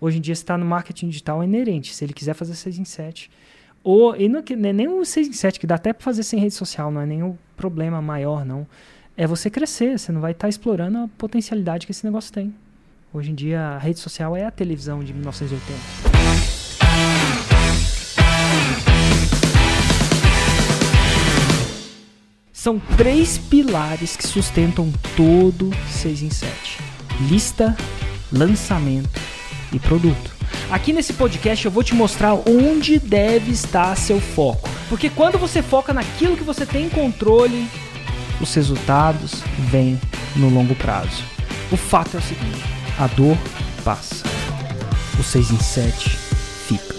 Hoje em dia, está no marketing digital, é inerente. Se ele quiser fazer 6 em 7. Ou, e não, é nem o 6 em 7, que dá até para fazer sem rede social, não é o problema maior, não. É você crescer, você não vai estar tá explorando a potencialidade que esse negócio tem. Hoje em dia, a rede social é a televisão de 1980. São três pilares que sustentam todo 6 em 7: lista, lançamento e produto. Aqui nesse podcast eu vou te mostrar onde deve estar seu foco. Porque quando você foca naquilo que você tem controle, os resultados vêm no longo prazo. O fato é o seguinte: a dor passa. O 6 em 7 fica.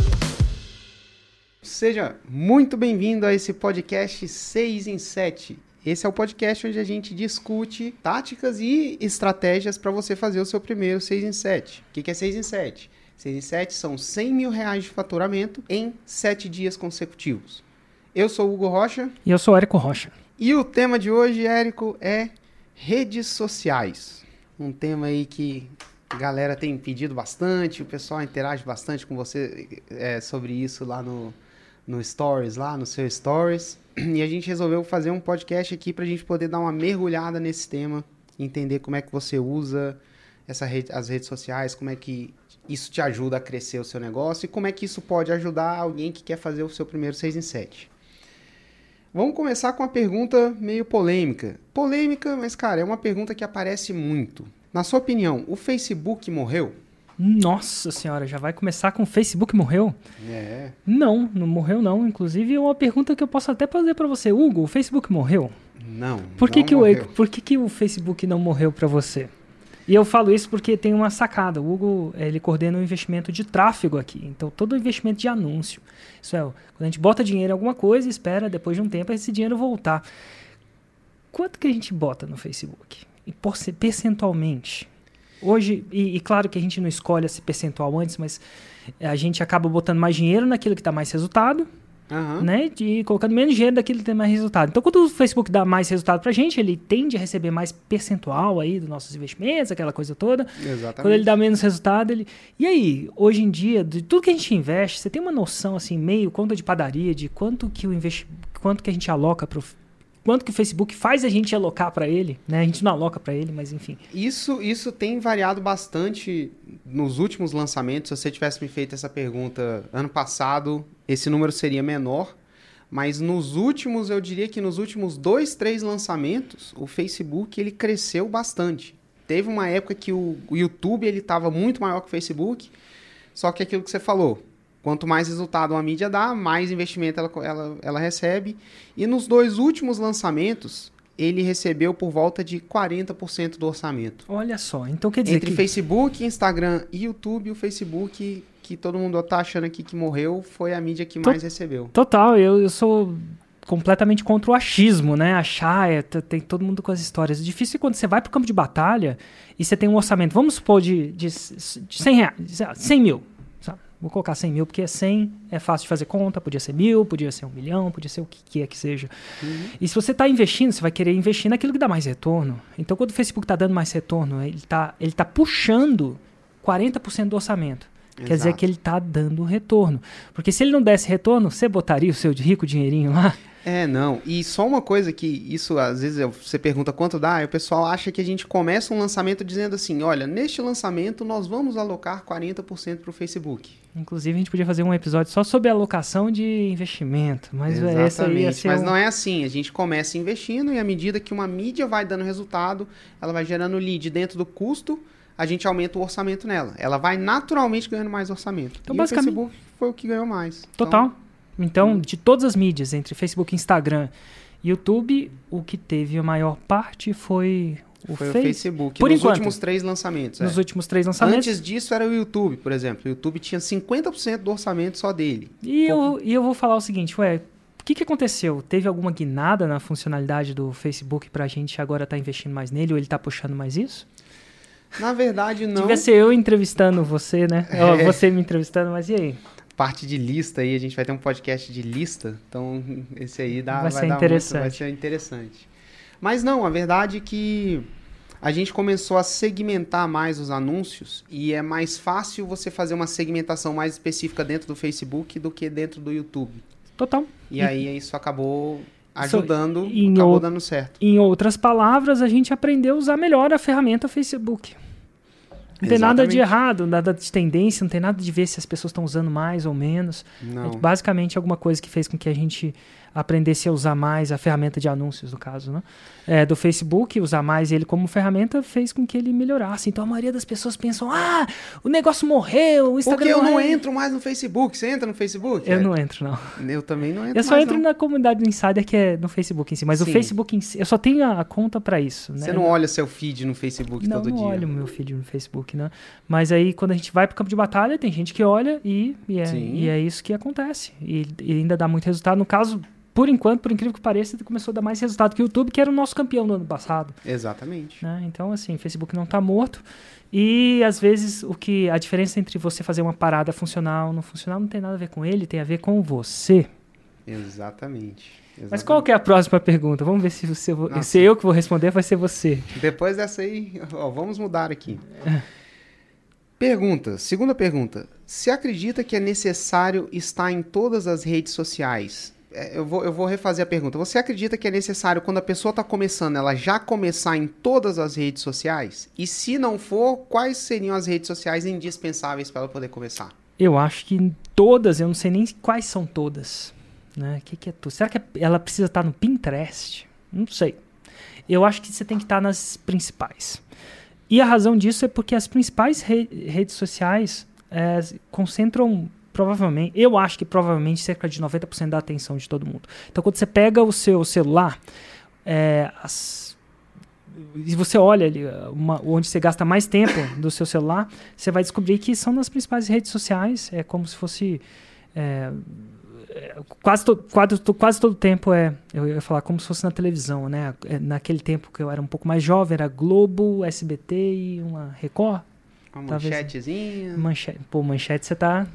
Seja muito bem-vindo a esse podcast 6 em 7. Esse é o podcast onde a gente discute táticas e estratégias para você fazer o seu primeiro 6 em 7. O que é 6 em 7? 6 em 7 são 100 mil reais de faturamento em 7 dias consecutivos. Eu sou o Hugo Rocha. E eu sou o Érico Rocha. E o tema de hoje, Érico, é redes sociais. Um tema aí que a galera tem pedido bastante, o pessoal interage bastante com você é, sobre isso lá no, no Stories, lá no seu Stories. E a gente resolveu fazer um podcast aqui para a gente poder dar uma mergulhada nesse tema, entender como é que você usa essa rede, as redes sociais, como é que isso te ajuda a crescer o seu negócio e como é que isso pode ajudar alguém que quer fazer o seu primeiro 6 em 7. Vamos começar com uma pergunta meio polêmica. Polêmica, mas cara, é uma pergunta que aparece muito. Na sua opinião, o Facebook morreu? Nossa senhora, já vai começar com o Facebook morreu? É. Não, não morreu não. Inclusive, é uma pergunta que eu posso até fazer para você. Hugo, o Facebook morreu? Não. Por que, não que, morreu. o, por que, que o Facebook não morreu para você? E eu falo isso porque tem uma sacada. O Hugo, ele coordena o investimento de tráfego aqui. Então, todo o investimento de anúncio. Isso é, quando a gente bota dinheiro em alguma coisa, espera depois de um tempo esse dinheiro voltar. Quanto que a gente bota no Facebook? E percentualmente? Hoje, e, e, claro que a gente não escolhe esse percentual antes, mas a gente acaba botando mais dinheiro naquilo que dá mais resultado, Aham. né? E colocando menos dinheiro daquilo que tem mais resultado. Então, quando o Facebook dá mais resultado pra gente, ele tende a receber mais percentual aí dos nossos investimentos, aquela coisa toda. Exatamente. Quando ele dá menos resultado, ele. E aí, hoje em dia, de tudo que a gente investe, você tem uma noção assim, meio conta de padaria, de quanto que o investi... quanto que a gente aloca pro quanto que o Facebook faz a gente alocar para ele, né? A gente não aloca para ele, mas enfim. Isso, isso tem variado bastante nos últimos lançamentos. Se você tivesse me feito essa pergunta ano passado, esse número seria menor. Mas nos últimos, eu diria que nos últimos dois, três lançamentos, o Facebook ele cresceu bastante. Teve uma época que o, o YouTube ele estava muito maior que o Facebook. Só que aquilo que você falou, Quanto mais resultado uma mídia dá, mais investimento ela, ela, ela recebe. E nos dois últimos lançamentos, ele recebeu por volta de 40% do orçamento. Olha só, então quer dizer Entre que... Facebook, Instagram e YouTube, o Facebook, que todo mundo tá achando aqui que morreu, foi a mídia que To- mais recebeu. Total, eu, eu sou completamente contra o achismo, né? Achar, é, t- tem todo mundo com as histórias. O difícil é quando você vai pro campo de batalha e você tem um orçamento, vamos supor, de, de, de 100 reais, sei lá, 100 mil. Vou colocar 100 mil, porque 100 é fácil de fazer conta, podia ser mil, podia ser um milhão, podia ser o que quer que seja. E se você está investindo, você vai querer investir naquilo que dá mais retorno. Então, quando o Facebook está dando mais retorno, ele está ele tá puxando 40% do orçamento. Quer dizer Exato. que ele está dando retorno. Porque se ele não desse retorno, você botaria o seu rico dinheirinho lá? É, não. E só uma coisa que isso, às vezes, você pergunta quanto dá, e o pessoal acha que a gente começa um lançamento dizendo assim, olha, neste lançamento nós vamos alocar 40% para o Facebook. Inclusive, a gente podia fazer um episódio só sobre alocação de investimento. Mas é, essa aí ia ser Mas um- não é assim. A gente começa investindo e à medida que uma mídia vai dando resultado, ela vai gerando lead dentro do custo, a gente aumenta o orçamento nela. Ela vai naturalmente ganhando mais orçamento. Então, e basicamente- o Facebook foi o que ganhou mais. Total. Então, de todas as mídias, entre Facebook, Instagram e YouTube, o que teve a maior parte foi o, Então, foi Face. o Facebook. Por nos enquanto. últimos três lançamentos. Nos é. últimos três lançamentos. Antes disso era o YouTube, por exemplo. O YouTube tinha 50% do orçamento só dele. E eu, e eu vou falar o seguinte, ué, o que, que aconteceu? Teve alguma guinada na funcionalidade do Facebook pra gente agora estar investindo mais nele ou ele tá puxando mais isso? Na verdade, não. Devia ser eu entrevistando você, né? É. Você me entrevistando, mas e aí? Parte de lista aí, a gente vai ter um podcast de lista. Então, esse aí dá, Vai vai, ser dar interessante. Muito, vai ser interessante. Mas não, a verdade é que a gente começou a segmentar mais os anúncios e é mais fácil você fazer uma segmentação mais específica dentro do Facebook do que dentro do YouTube. Total. E, E- aí isso acabou ajudando, em acabou ou- dando certo. Em outras palavras, a gente aprendeu a usar melhor a ferramenta Facebook. Não tem nada de Exatamente. errado, nada de tendência, não tem nada de ver se as pessoas estão usando mais ou menos. Não. É basicamente alguma coisa que fez com que a gente aprendesse a usar mais a ferramenta de anúncios, no caso, né? É, do Facebook, usar mais ele como ferramenta fez com que ele melhorasse. Então a maioria das pessoas pensam: ah, o negócio morreu, o Instagram Porque eu não morreu." entro mais no Facebook. Você entra no Facebook? Eu É. não entro, não. Eu também não entro Eu só mais, entro não. na comunidade do Insider, que é no Facebook em si. Mas o Sim. Facebook em si, eu só tenho a conta pra isso. Né? Você não olha seu feed no Facebook não, todo não dia. olho o meu feed no Facebook, né? Mas aí, quando a gente vai pro campo de batalha, tem gente que olha e, e, é, e é isso que acontece. E, e ainda dá muito resultado. No caso, por enquanto, por incrível que pareça, começou a dar mais resultado que o YouTube, que era o nosso campeão no ano passado. Exatamente. Né? Então, assim, o Facebook não tá morto. E, às vezes, o que a diferença entre você fazer uma parada funcional ou não funcional não tem nada a ver com ele, tem a ver com você. Exatamente. Mas Exatamente. qual que é a próxima pergunta? Vamos ver se, você, se eu que vou responder vai ser você. Depois dessa aí, ó, vamos mudar aqui. Pergunta, segunda pergunta. Se acredita que é necessário estar em todas as redes sociais? É, Eu vou, eu vou refazer a pergunta. Você acredita que é necessário, quando a pessoa está começando, ela já começar em todas as redes sociais? E se não for, quais seriam as redes sociais indispensáveis para ela poder começar? Eu acho que todas, eu não sei nem quais são todas. Né? Que, que é? Será que ela precisa estar no Pinterest? Não sei. Eu acho que você tem que estar nas principais. E a razão disso é porque as principais re- redes sociais é, concentram, provavelmente, eu acho que provavelmente cerca de 90% da atenção de todo mundo. Então, quando você pega o seu celular, é, as- e você olha ali uma- onde você gasta mais tempo do seu celular, você vai descobrir que são nas principais redes sociais. É como se fosse. é, quase, to, quase, to- quase todo tempo é. Eu ia falar como se fosse na televisão, né? É, naquele tempo que eu era um pouco mais jovem, era Globo, SBT e uma Record. Uma Talvez- manchetezinha. Manchete. Pô, manchete você tá.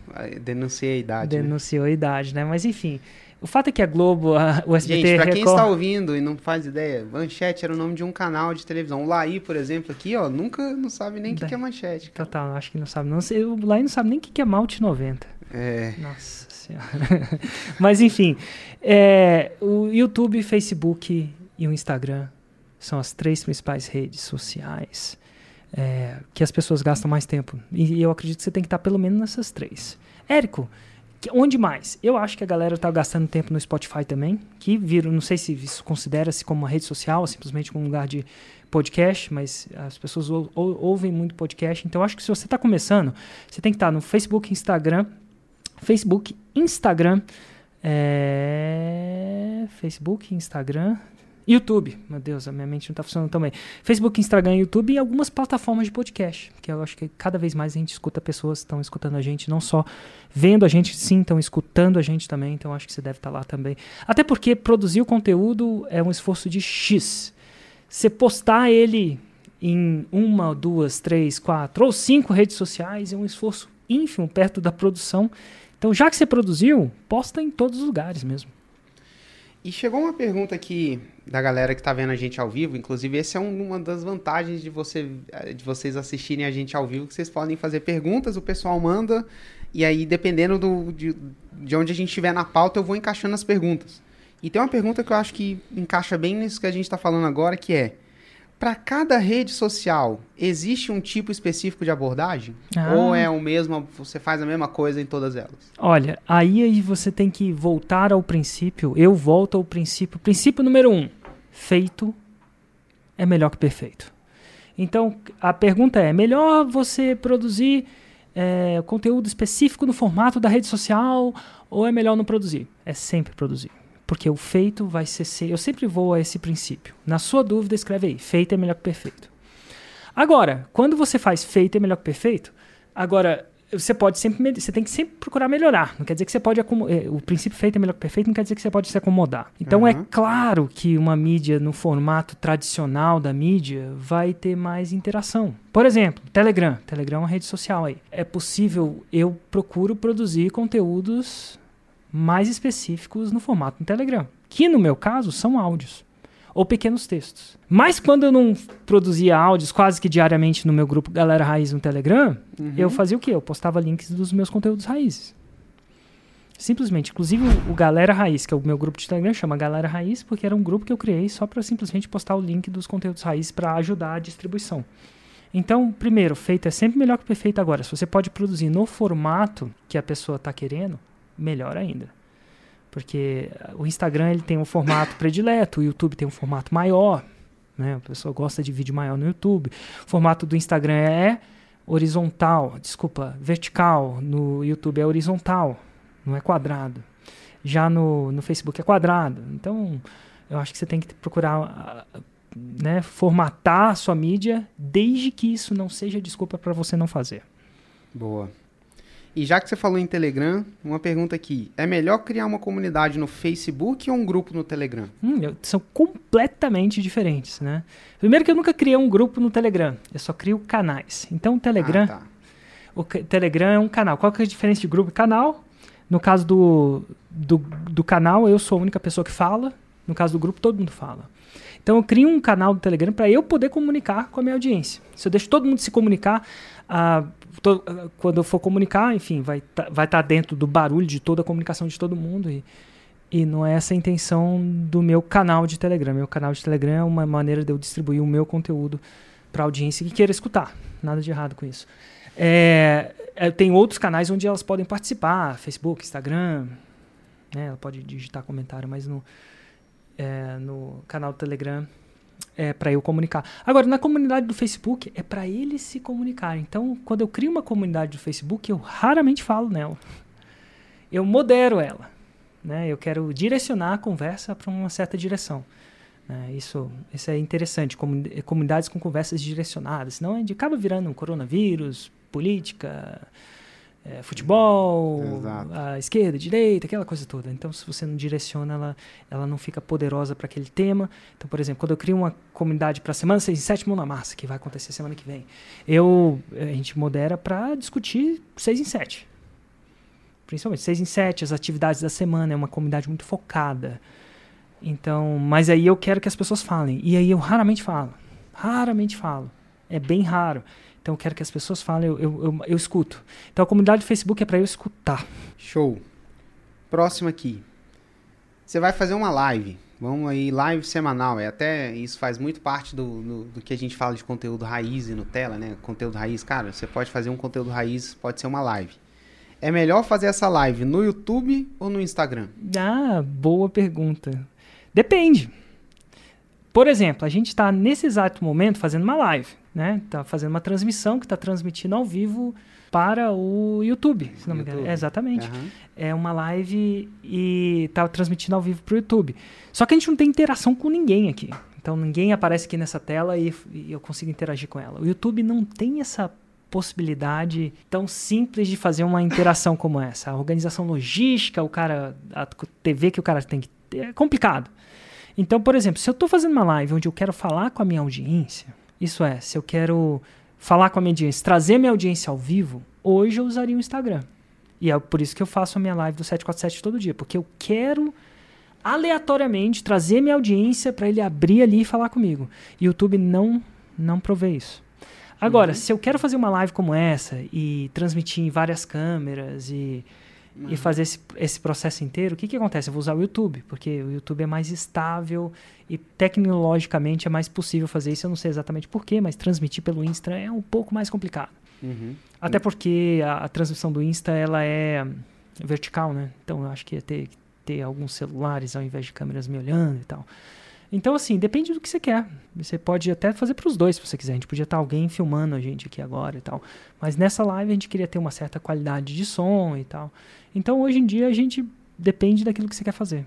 Denunciei a idade. né? denunciou a idade, né? Mas enfim. O fato é que a Globo, a, o SBT Gente, pra quem Record. está ouvindo e não faz ideia, Manchete era o nome de um canal de televisão. O Laí, por exemplo, aqui, ó, nunca não sabe nem o que, que é Manchete. cara. Total, acho que não sabe. Não o Lai não sabe nem o que que é Malte 90. É, Nossa senhora. Mas enfim, é, o YouTube, Facebook e o Instagram são as três principais redes sociais é, que as pessoas gastam mais tempo. E eu acredito que você tem que estar pelo menos nessas três. Érico, que- onde mais? Eu acho que a galera está gastando tempo no Spotify também, que viram, não sei se isso considera-se como uma rede social, ou simplesmente como um lugar de podcast, mas as pessoas ou- ou- ouvem muito podcast. Então acho que se você está começando, você tem que estar no Facebook, Instagram, Facebook, Instagram, é... Facebook, Instagram, YouTube. Meu Deus, a minha mente não está funcionando também. Facebook, Instagram, YouTube e algumas plataformas de podcast, que eu acho que cada vez mais a gente escuta pessoas estão escutando a gente, não só vendo a gente, sim, estão escutando a gente também. Então acho que você deve estar lá também. Até porque produzir o conteúdo é um esforço de X. Você postar ele em uma, duas, três, quatro ou cinco redes sociais é um esforço ínfimo perto da produção. Então, já que você produziu, posta em todos os lugares mesmo. E chegou uma pergunta aqui da galera que tá vendo a gente ao vivo. Inclusive, essa é um- uma das vantagens de, você, eh, de vocês assistirem a gente ao vivo, que vocês podem fazer perguntas, o pessoal manda, e aí, dependendo do, de, de onde a gente estiver na pauta, eu vou encaixando as perguntas. E tem uma pergunta que eu acho que encaixa bem nisso que a gente está falando agora, que é: para cada rede social, existe um tipo específico de abordagem? Ah. Ou é o mesmo, você faz a mesma coisa em todas elas? Olha, aí, você tem que voltar ao princípio. Eu volto ao princípio. Princípio número um: feito é melhor que perfeito. Então, a pergunta é: melhor você produzir é, conteúdo específico no formato da rede social ou é melhor não produzir? É sempre produzir. Porque o feito vai ser. ser eu sempre vou a esse princípio. Na sua dúvida, escreve aí: feito é melhor que perfeito. Agora, quando você faz feito é melhor que perfeito, agora você pode sempre você tem que sempre procurar melhorar. Não quer dizer que você pode eh, o princípio feito é melhor que perfeito, não quer dizer que você pode se acomodar. Então é Uhum. claro que uma mídia no formato tradicional da mídia vai ter mais interação. Por exemplo, Telegram. Telegram é uma rede social aí. É possível eu procuro produzir conteúdos mais específicos no formato do Telegram, que no meu caso são áudios. ou pequenos textos. Mas quando eu não produzia áudios quase que diariamente no meu grupo Galera Raiz no Telegram, Uhum. eu fazia o quê? Eu postava links dos meus conteúdos raízes. Simplesmente. Inclusive o, Galera Raiz, que é o meu grupo de Telegram, chama Galera Raiz, porque era um grupo que eu criei só para simplesmente postar o link dos conteúdos raízes para ajudar a distribuição. Então, primeiro, feito é sempre melhor que perfeito agora. Se você pode produzir no formato que a pessoa está querendo, melhor ainda. Porque o Instagram ele tem um formato predileto, o YouTube tem um formato maior, né? A pessoa gosta de vídeo maior no YouTube. O formato do Instagram é horizontal, desculpa, vertical. No YouTube é horizontal, não é quadrado. Já no, no Facebook é quadrado. Então, eu acho que você tem que procurar ah, né, formatar a sua mídia, desde que isso não seja desculpa para você não fazer. Boa. E já que você falou em Telegram, uma pergunta aqui. É melhor criar uma comunidade no Facebook ou um grupo no Telegram? Hum, são completamente diferentes, né? Primeiro que eu nunca criei um grupo no Telegram, eu só crio canais. Então o Telegram, Ah, tá. o Telegram é um canal. Qual que é a diferença de grupo e canal? No caso do, do, do canal, eu sou a única pessoa que fala. No caso do grupo, todo mundo fala. Então eu crio um canal do Telegram para eu poder comunicar com a minha audiência. Se eu deixo todo mundo se comunicar, to- quando eu for comunicar, enfim, vai estar vai tá dentro do barulho de toda a comunicação de todo mundo. E, e não é essa a intenção do meu canal de Telegram. Meu canal de Telegram é uma maneira de eu distribuir o meu conteúdo para a audiência que queira escutar. Nada de errado com isso. É, é, tem outros canais onde elas podem participar, Facebook, Instagram, né? Ela pode digitar comentário, mas no, é, no canal do Telegram é para eu comunicar. Agora, na comunidade do Facebook é para eles se comunicarem. Então, quando eu crio uma comunidade do Facebook, eu raramente falo nela. Eu modero ela. Né? Eu quero direcionar a conversa para uma certa direção. né? Isso, isso é interessante, comuni- comunidades com conversas direcionadas. Senão a gente acaba virando um coronavírus, política, é, futebol, Exato. a esquerda, direita, aquela coisa toda. Então, se você não direciona, ela, ela não fica poderosa para aquele tema. Então, por exemplo, quando eu crio uma comunidade para a semana 6 e 7 mão na massa, que vai acontecer semana que vem, eu, a gente modera para discutir 6 em 7. Principalmente 6 em 7, as atividades da semana, é uma comunidade muito focada. Então, mas aí eu quero que as pessoas falem. E aí eu raramente falo. Raramente falo. É bem raro. Então eu quero que as pessoas falem, eu, eu, eu, eu escuto. Então a comunidade do Facebook é para eu escutar. Show. Próximo aqui. Você vai fazer uma live. Vamos aí, live semanal. É até isso faz muito parte do, do, do que a gente fala de conteúdo raiz e Nutella, né? Conteúdo raiz, cara, você pode fazer um conteúdo raiz, pode ser uma live. É melhor fazer essa live no YouTube ou no Instagram? Ah, boa pergunta. Depende. Por exemplo, a gente está nesse exato momento fazendo uma live, né? Tá fazendo uma transmissão que está transmitindo ao vivo para o YouTube, se não me engano. É, exatamente. Aham. É uma live e tá transmitindo ao vivo para o YouTube. Só que a gente não tem interação com ninguém aqui. Então ninguém aparece aqui nessa tela e, e eu consigo interagir com ela. O YouTube não tem essa possibilidade tão simples de fazer uma interação como essa. A organização logística, o cara, a TV que o cara tem que ter, é complicado. Então, por exemplo, se eu estou fazendo uma live onde eu quero falar com a minha audiência, isso é, se eu quero falar com a minha audiência, trazer minha audiência ao vivo, hoje eu usaria o Instagram. E é por isso que eu faço a minha live do 747 todo dia, porque eu quero aleatoriamente trazer minha audiência para ele abrir ali e falar comigo. YouTube não não provê isso. Agora, se eu quero fazer uma live como essa e transmitir em várias câmeras e, e fazer esse, esse processo inteiro, o que, que acontece? Eu vou usar o YouTube, porque o YouTube é mais estável e tecnologicamente é mais possível fazer isso. Eu não sei exatamente porquê, mas transmitir pelo Insta é um pouco mais complicado. Uhum. Até porque a, a transmissão do Insta ela é vertical, né? Então eu acho que ia ter que ter alguns celulares ao invés de câmeras me olhando e tal. Então, assim, depende do que você quer. Você pode até fazer para os dois, se você quiser. A gente podia estar alguém filmando a gente aqui agora e tal. Mas nessa live a gente queria ter uma certa qualidade de som e tal. Então, hoje em dia, a gente depende daquilo que você quer fazer.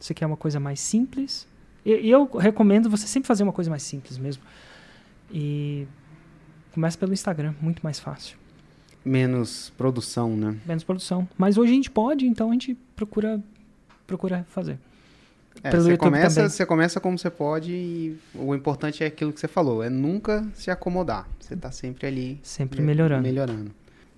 Você quer uma coisa mais simples. E e eu recomendo você sempre fazer uma coisa mais simples mesmo. E começa pelo Instagram, muito mais fácil. Menos produção, né? Menos produção. Mas hoje a gente pode, então a gente procura, procura fazer. É, Pelo você, YouTube começa, também. você começa como você pode e o importante é aquilo que você falou, é nunca se acomodar. Você tá sempre ali Sempre me- melhorando. melhorando.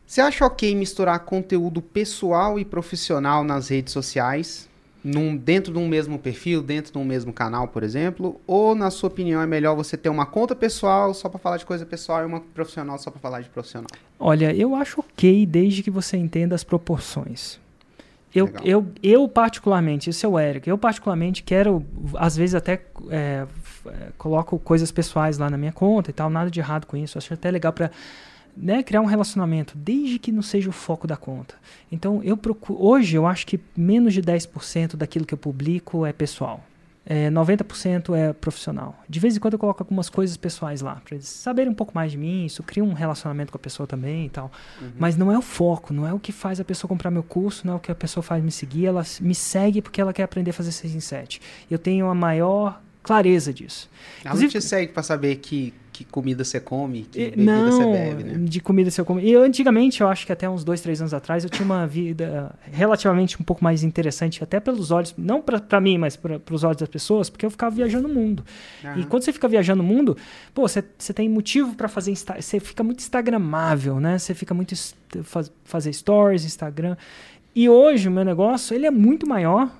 Você acha ok misturar conteúdo pessoal e profissional nas redes sociais? num, dentro de um mesmo perfil, dentro de um mesmo canal, por exemplo? Ou, na sua opinião, é melhor você ter uma conta pessoal só para falar de coisa pessoal e uma profissional só para falar de profissional? Olha, eu acho ok desde que você entenda as proporções. Eu, eu, eu, particularmente, isso é o Eric, eu particularmente quero, às vezes até é, é, coloco coisas pessoais lá na minha conta e tal, nada de errado com isso, acho até legal para né, criar um relacionamento, desde que não seja o foco da conta. Então, eu procuro, hoje eu acho que menos de 10% daquilo que eu publico é pessoal. É, 90% é profissional. De vez em quando eu coloco algumas coisas pessoais lá, para eles saberem um pouco mais de mim, isso cria um relacionamento com a pessoa também e tal. Uhum. Mas não é o foco, não é o que faz a pessoa comprar meu curso, não é o que a pessoa faz me seguir, ela me segue porque ela quer aprender a fazer 6 em 7. Eu tenho a maior clareza disso. Ela Inclusive, não te segue para saber que que comida você come, que bebida não, você bebe, né? de comida você come. E eu, antigamente, eu acho que até uns dois, três anos atrás, eu tinha uma vida relativamente um pouco mais interessante, até pelos olhos, não para mim, mas para os olhos das pessoas, porque eu ficava viajando o mundo. Uhum. E quando você fica viajando o mundo, pô, você, tem motivo para fazer, você fica muito instagramável, né? Você fica muito faz, fazer stories, Instagram. E hoje o meu negócio, ele é muito maior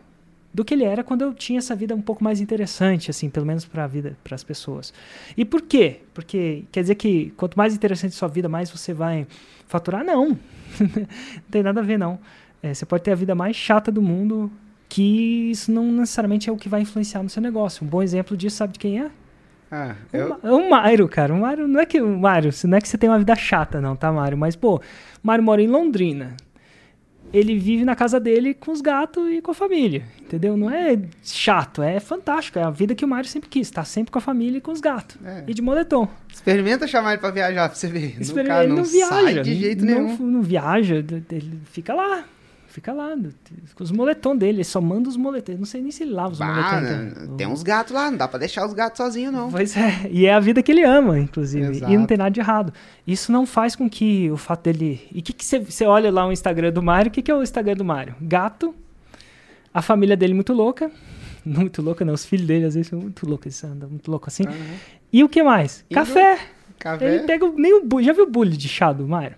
do que ele era quando eu tinha essa vida um pouco mais interessante, assim, pelo menos para a vida, para as pessoas. E por quê? Porque quer dizer que quanto mais interessante a sua vida, mais você vai faturar? Não, não tem nada a ver não. É, você pode ter a vida mais chata do mundo, que isso não necessariamente é o que vai influenciar no seu negócio. Um bom exemplo disso, sabe de quem é? Ah, eu... o, o Mário, cara. O Mário não é que o Mário, não é que você tem uma vida chata, não, tá, Mário? Mas, pô, o Mário mora em Londrina ele vive na casa dele com os gatos e com a família, entendeu? Não é chato, é fantástico. É a vida que o Mário sempre quis, tá sempre com a família e com os gatos. É. E de moletom. Experimenta chamar ele pra viajar pra você ver. Exper ele não, não viaja. de jeito não, nenhum. Não viaja, ele fica lá. Fica lá, com os moletons dele, ele só manda os moletons. Não sei nem se ele lava os bah, moletons. Né? Tem uns gatos lá, não dá pra deixar os gatos sozinhos, não. Pois é, e é a vida que ele ama, inclusive. Exato. E não tem nada de errado. Isso não faz com que o fato dele. E o que você olha lá o Instagram do Mário? O que, que é o Instagram do Mário? Gato, a família dele muito louca. Muito louca, não. Os filhos dele às vezes são muito loucos, eles andam muito louco assim. Uhum. E o que mais? Indo... Café. Café. Ele pega nem o Já viu o bully de chá do Mário?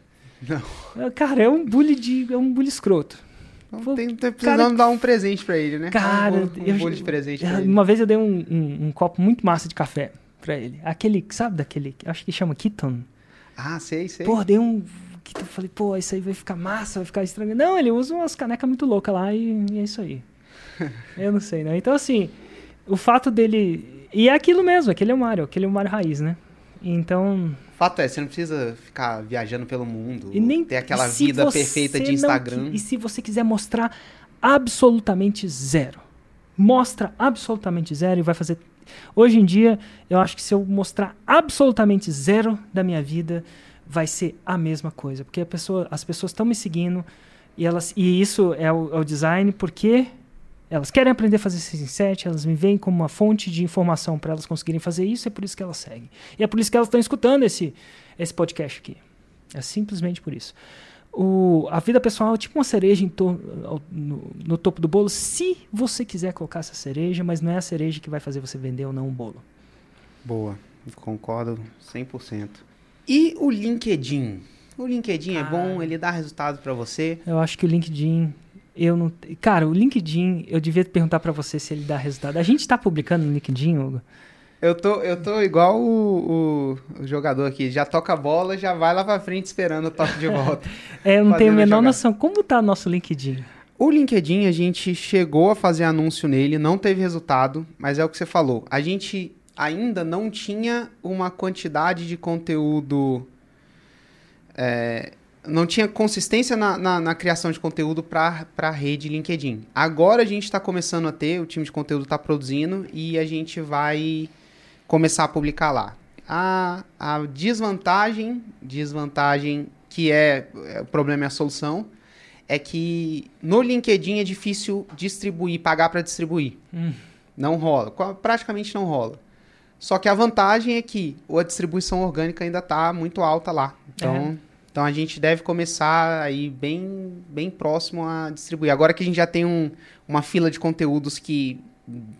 Não. Cara, é um bully de. É um bully escroto. Então tem, tem precisando cara, dar um presente pra ele, né? Cara, um, um eu, de presente ele. Uma vez eu dei um, um, um, copo muito massa de café pra ele. Aquele, sabe daquele, acho que chama Keaton. Ah, sei, sei. Pô, dei um... Eu falei, pô, isso aí vai ficar massa, vai ficar estranho. Não, ele usa umas canecas muito loucas lá e, e é isso aí. eu não sei, né? Então, assim, o fato dele... E é aquilo mesmo, aquele é o Mario, aquele é o Mario raiz, né? Então... Fato é, você não precisa ficar viajando pelo mundo, e nem ter aquela vida perfeita de Instagram. Não, e se você quiser mostrar absolutamente zero, mostra absolutamente zero e vai fazer. Hoje em dia, eu acho que se eu mostrar absolutamente zero da minha vida, vai ser a mesma coisa, porque pessoa, as pessoas estão me seguindo e elas e isso é o, é o design porque elas querem aprender a fazer 6 em 7, elas me veem como uma fonte de informação para elas conseguirem fazer isso, é por isso que elas seguem. E é por isso que elas estão escutando esse, esse podcast aqui. É simplesmente por isso. O, a vida pessoal é tipo uma cereja no, no, topo do bolo, se você quiser colocar essa cereja, mas não é a cereja que vai fazer você vender ou não um bolo. Boa, concordo 100%. E o LinkedIn? O LinkedIn ah, é bom, ele dá resultado para você? Eu acho que o LinkedIn eu não. Cara, o LinkedIn, eu devia perguntar para você se ele dá resultado. A gente está publicando no LinkedIn, Hugo? Eu tô, eu tô igual o, o, o, jogador aqui, já toca a bola, já vai lá pra frente esperando o toque de volta. é, eu não tenho a menor noção. Como tá nosso LinkedIn? O LinkedIn, a gente chegou a fazer anúncio nele, não teve resultado, mas é o que você falou. A gente ainda não tinha uma quantidade de conteúdo é, não tinha consistência na, na, na criação de conteúdo para a rede LinkedIn. Agora a gente está começando a ter, o time de conteúdo está produzindo e a gente vai começar a publicar lá. A, a desvantagem, desvantagem que é, é, o problema é a solução, é que no LinkedIn é difícil distribuir, pagar para distribuir. Hum. Não rola, praticamente não rola. Só que a vantagem é que a distribuição orgânica ainda está muito alta lá. Então, é. Então a gente deve começar aí bem, bem próximo a distribuir. Agora que a gente já tem um, uma fila de conteúdos que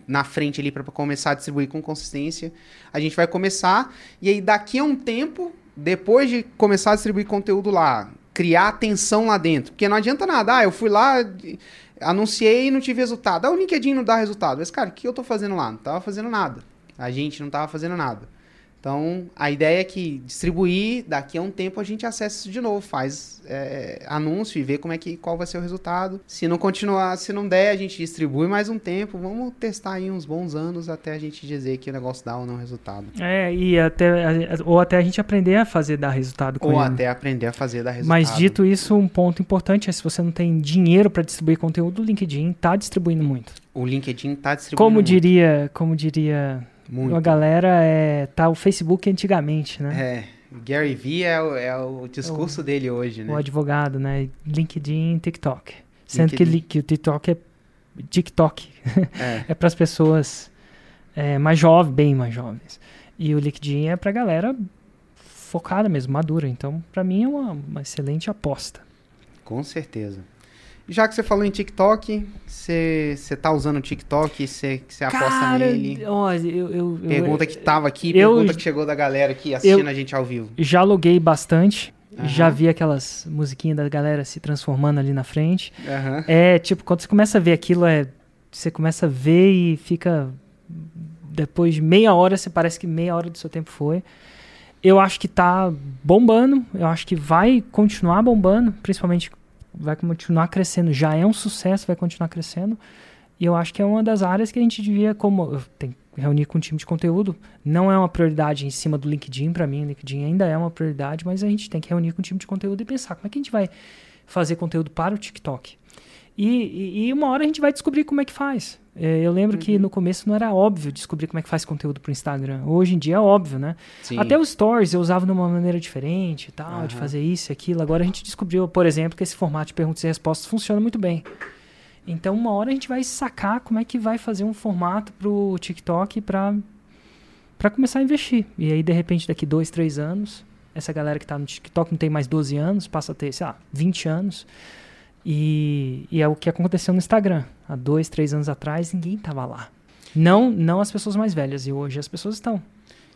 na frente ali para começar a distribuir com consistência, a gente vai começar e aí daqui a um tempo, depois de começar a distribuir conteúdo lá, criar atenção lá dentro. Porque não adianta nada. Ah, eu fui lá, anunciei e não tive resultado. Ah, o LinkedIn não dá resultado. Mas, cara, o que eu tô fazendo lá? Não tava fazendo nada. A gente não tava fazendo nada. Então, a ideia é que distribuir, daqui a um tempo a gente acessa isso de novo, faz é, anúncio e vê como é que, qual vai ser o resultado. Se não continuar, se não der, a gente distribui mais um tempo. Vamos testar aí uns bons anos até a gente dizer que o negócio dá ou não resultado. É, e até, ou até a gente aprender a fazer dar resultado com Ou ele. até aprender a fazer dar resultado. Mas dito isso, um ponto importante é se você não tem dinheiro para distribuir conteúdo, o LinkedIn tá distribuindo muito. O LinkedIn tá distribuindo Como muito, diria, como diria muito. a galera, é, tá o Facebook antigamente, né? É, Gary Vee é o, é o discurso dele hoje, né? O advogado, né? LinkedIn, TikTok. Sendo que, LinkedIn. li- que o TikTok é TikTok É. é para as pessoas é, mais jovens, bem mais jovens. E o LinkedIn é pra galera focada mesmo, madura. Então, pra mim é uma, uma excelente aposta. Com certeza. Já que você falou em TikTok, você tá usando o TikTok, você aposta Cara, nele? ó, eu, eu, eu- Pergunta que tava aqui, eu- pergunta que chegou da galera aqui assistindo a gente ao vivo. já loguei bastante. Aham. Já vi aquelas musiquinhas da galera se transformando ali na frente. Aham. É, tipo, quando você começa a ver aquilo, é, você começa a ver e fica. Depois de meia hora, você parece que meia hora do seu tempo foi. Eu acho que tá bombando, eu acho que vai continuar bombando, principalmente vai continuar crescendo. Já é um sucesso, vai continuar crescendo. E eu acho que é uma das áreas que a gente devia, como que reunir com um time de conteúdo, não é uma prioridade em cima do LinkedIn para mim, o LinkedIn ainda é uma prioridade, mas a gente tem que reunir com um time de conteúdo e pensar como é que a gente vai fazer conteúdo para o TikTok. E, e, e uma hora a gente vai descobrir como é que faz. É, eu lembro que no começo não era óbvio descobrir como é que faz conteúdo para o Instagram. Hoje em dia é óbvio, né? Sim. Até os stories eu usava de uma maneira diferente tal, de Aham. fazer isso e aquilo. Agora a gente descobriu, por exemplo, que esse formato de perguntas e respostas funciona muito bem. Então, uma hora a gente vai sacar como é que vai fazer um formato pro TikTok para para começar a investir. E aí, de repente, daqui dois, três anos, essa galera que tá no TikTok não tem mais 12 anos, passa a ter, sei lá, 20 anos. E, e é o que aconteceu no Instagram. Há dois, três anos atrás, ninguém tava lá. Não, não as pessoas mais velhas. E hoje as pessoas estão.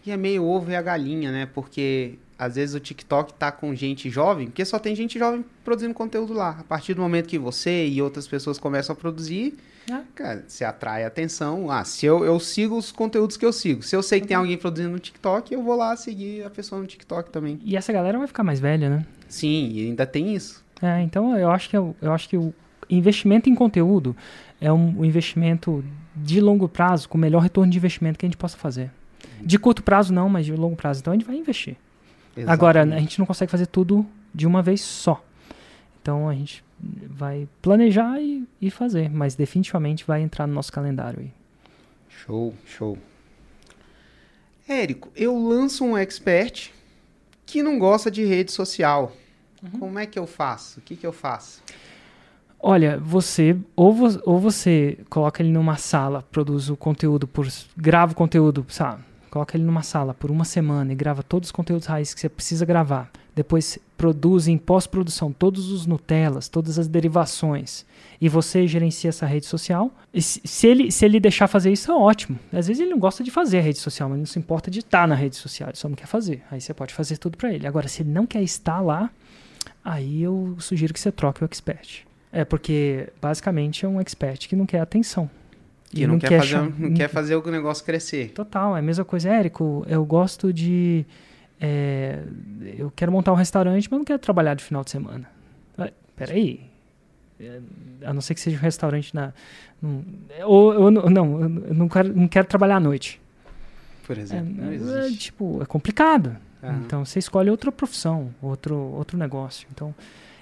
E é meio ovo e a galinha, né? Porque às vezes o TikTok tá com gente jovem, porque só tem gente jovem produzindo conteúdo lá. A partir do momento que você e outras pessoas começam a produzir, É. cara, você atrai atenção. Ah, se eu, eu sigo os conteúdos que eu sigo. Se eu sei que Uhum. tem alguém produzindo no TikTok, eu vou lá seguir a pessoa no TikTok também. E essa galera vai ficar mais velha, né? Sim, e ainda tem isso. É, então eu acho que eu, eu acho que o investimento em conteúdo é um, um investimento de longo prazo com o melhor retorno de investimento que a gente possa fazer. De curto prazo não, mas de longo prazo. Então a gente vai investir. Agora, a Exatamente. gente não consegue fazer tudo de uma vez só. Então a gente vai planejar e, e fazer, mas definitivamente vai entrar no nosso calendário aí. Show, show. Érico, eu lanço um expert que não gosta de rede social. Uhum. Como é que eu faço? O que, que eu faço? Olha, você ou, vo- ou você coloca ele numa sala, produz o conteúdo por grava o conteúdo, sabe? Coloca ele numa sala por uma semana e grava todos os conteúdos raízes que você precisa gravar. Depois produz em pós-produção todos os Nutellas, todas as derivações. E você gerencia essa rede social. E se, se ele, se ele deixar fazer isso, é ótimo. Às vezes ele não gosta de fazer a rede social, mas não se importa de estar na rede social, ele só não quer fazer. Aí você pode fazer tudo para ele. Agora, se ele não quer estar lá, aí eu sugiro que você troque o expert. É porque basicamente é um expert que não quer atenção. Que E não, quer, fazer, cham- não quer fazer o negócio crescer. Total, é a mesma coisa. Érico, eu gosto de. é, eu quero montar um restaurante, mas não quero trabalhar de final de semana. Peraí. É, A não ser que seja um restaurante na. num- ou eu não, não, eu não quero, não quero trabalhar à noite. Por É, exemplo. não é, existe. tipo, é complicado. Aham. Então você escolhe outra profissão, outro, outro negócio. Então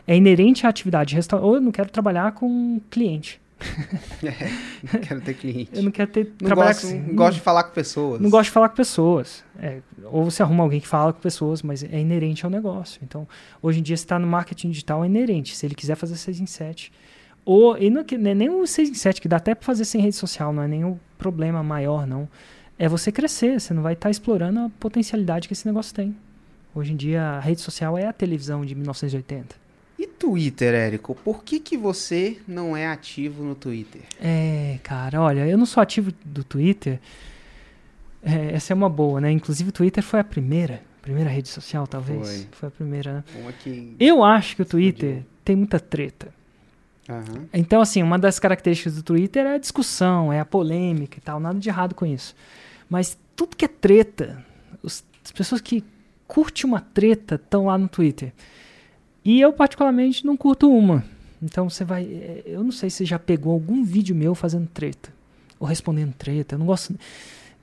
é inerente à atividade. Ou eu não quero trabalhar com cliente. Não quero ter cliente. Eu não quero ter Não trabalhar gosto, com- não gosto de falar com pessoas. Não gosto de falar com pessoas. É, ou você arruma alguém que fala com pessoas, mas é inerente ao negócio. Então, hoje em dia, se está no marketing digital, é inerente. Se ele quiser fazer 6 em 7. Ou, e não, é que- não é nem o 6 em 7, que dá até para fazer sem rede social, não é o problema maior, não. É você crescer, você não vai estar explorando a potencialidade que esse negócio tem. Hoje em dia, a rede social é a televisão de 1980. E Twitter, Érico? Por que, que você não é ativo no Twitter? É, cara, olha, eu não sou ativo do Twitter. É, essa é uma boa, né? Inclusive, o Twitter foi a primeira Primeira rede social, talvez. Foi. Foi a primeira, né? Eu acho que o Twitter tem muita treta. Aham. Então, assim, uma das características do Twitter é a discussão, é a polêmica e tal, nada de errado com isso. Mas tudo que é treta, os- as pessoas que curtem uma treta estão lá no Twitter. E eu, particularmente, não curto uma. Então, você vai. é, Eu não sei se você já pegou algum vídeo meu fazendo treta. Ou respondendo treta. Eu não gosto.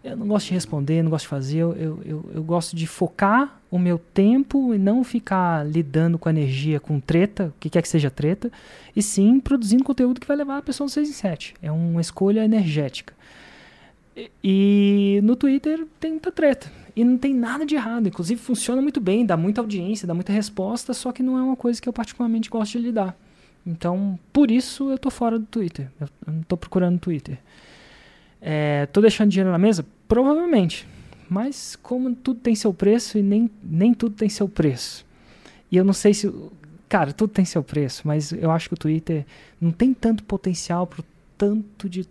Eu não gosto de responder, não gosto de fazer. Eu, eu, eu, eu gosto de focar o meu tempo e não ficar lidando com energia, com treta, o que quer que seja treta, e sim produzindo conteúdo que vai levar a pessoa no 6 em 7. É uma escolha energética. E, e no Twitter tem muita treta. E não tem nada de errado. Inclusive funciona muito bem, dá muita audiência, dá muita resposta, só que não é uma coisa que eu particularmente gosto de lidar. Então, por isso eu tô fora do Twitter. Eu, não tô procurando Twitter. É, tô deixando dinheiro na mesa? Provavelmente. Mas como tudo tem seu preço e nem, nem tudo tem seu preço. E eu não sei se. Cara, tudo tem seu preço, mas eu acho que o Twitter não tem tanto potencial pro tanto de